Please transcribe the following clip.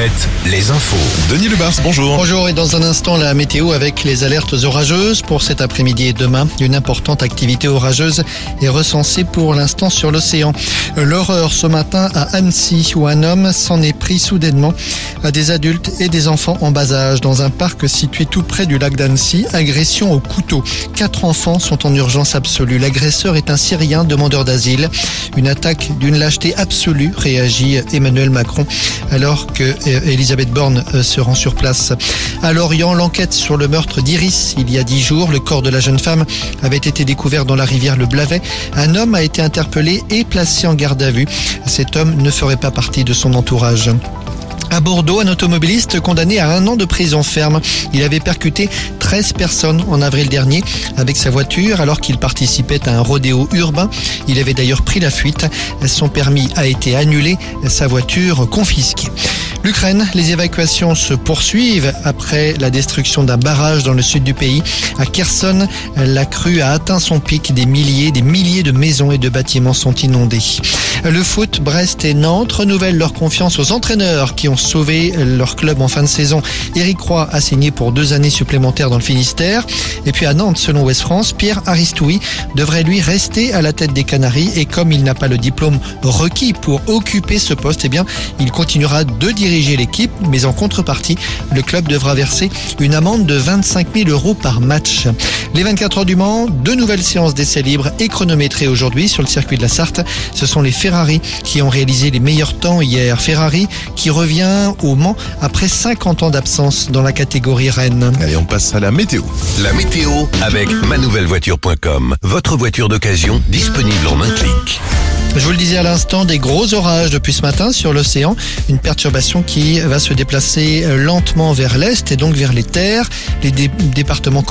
fête les infos. Denis Lebars, bonjour. Bonjour et dans un instant la météo avec les alertes orageuses pour cet après-midi et demain. Une importante activité orageuse est recensée pour l'instant sur l'océan. L'horreur ce matin à Annecy où un homme s'en est pris soudainement à des adultes et des enfants en bas âge dans un parc situé tout près du lac d'Annecy. Agression au couteau. Quatre enfants sont en urgence absolue. L'agresseur est un Syrien demandeur d'asile. Une attaque d'une lâcheté absolue, réagit Emmanuel Macron alors que euh, Elisabeth Borne euh, se rend sur place. À Lorient, l'enquête sur le meurtre d'Iris il y a dix jours. Le corps de la jeune femme avait été découvert dans la rivière Le Blavet. Un homme a été interpellé et placé en garde à vue. Cet homme ne ferait pas partie de son entourage. À Bordeaux, un automobiliste condamné à un an de prison ferme. Il avait percuté 13 personnes en avril dernier avec sa voiture alors qu'il participait à un rodéo urbain. Il avait d'ailleurs pris la fuite. Son permis a été annulé, sa voiture confisquée. L'Ukraine, les évacuations se poursuivent après la destruction d'un barrage dans le sud du pays. À Kherson, la crue a atteint son pic. Des milliers, des milliers de maisons et de bâtiments sont inondés. Le foot, Brest et Nantes renouvellent leur confiance aux entraîneurs qui ont sauvé leur club en fin de saison. Éric Roy a signé pour deux années supplémentaires dans le Finistère. Et puis à Nantes, selon Ouest France, Pierre Aristoui devrait lui rester à la tête des Canaries. Et comme il n'a pas le diplôme requis pour occuper ce poste, eh bien, il continuera de diriger diriger l'équipe, mais en contrepartie, le club devra verser une amende de 25 000 euros par match. Les 24 heures du Mans, deux nouvelles séances d'essais libres et chronométrées aujourd'hui sur le circuit de la Sarthe. Ce sont les Ferrari qui ont réalisé les meilleurs temps hier. Ferrari qui revient au Mans après 50 ans d'absence dans la catégorie Rennes. Allez, on passe à la météo. La météo avec manouvellevoiture.com. Votre voiture d'occasion disponible en un clic. Je vous le disais à l'instant, des gros orages depuis ce matin sur l'océan. Une perturbation qui va se déplacer lentement vers l'est et donc vers les terres. Les départements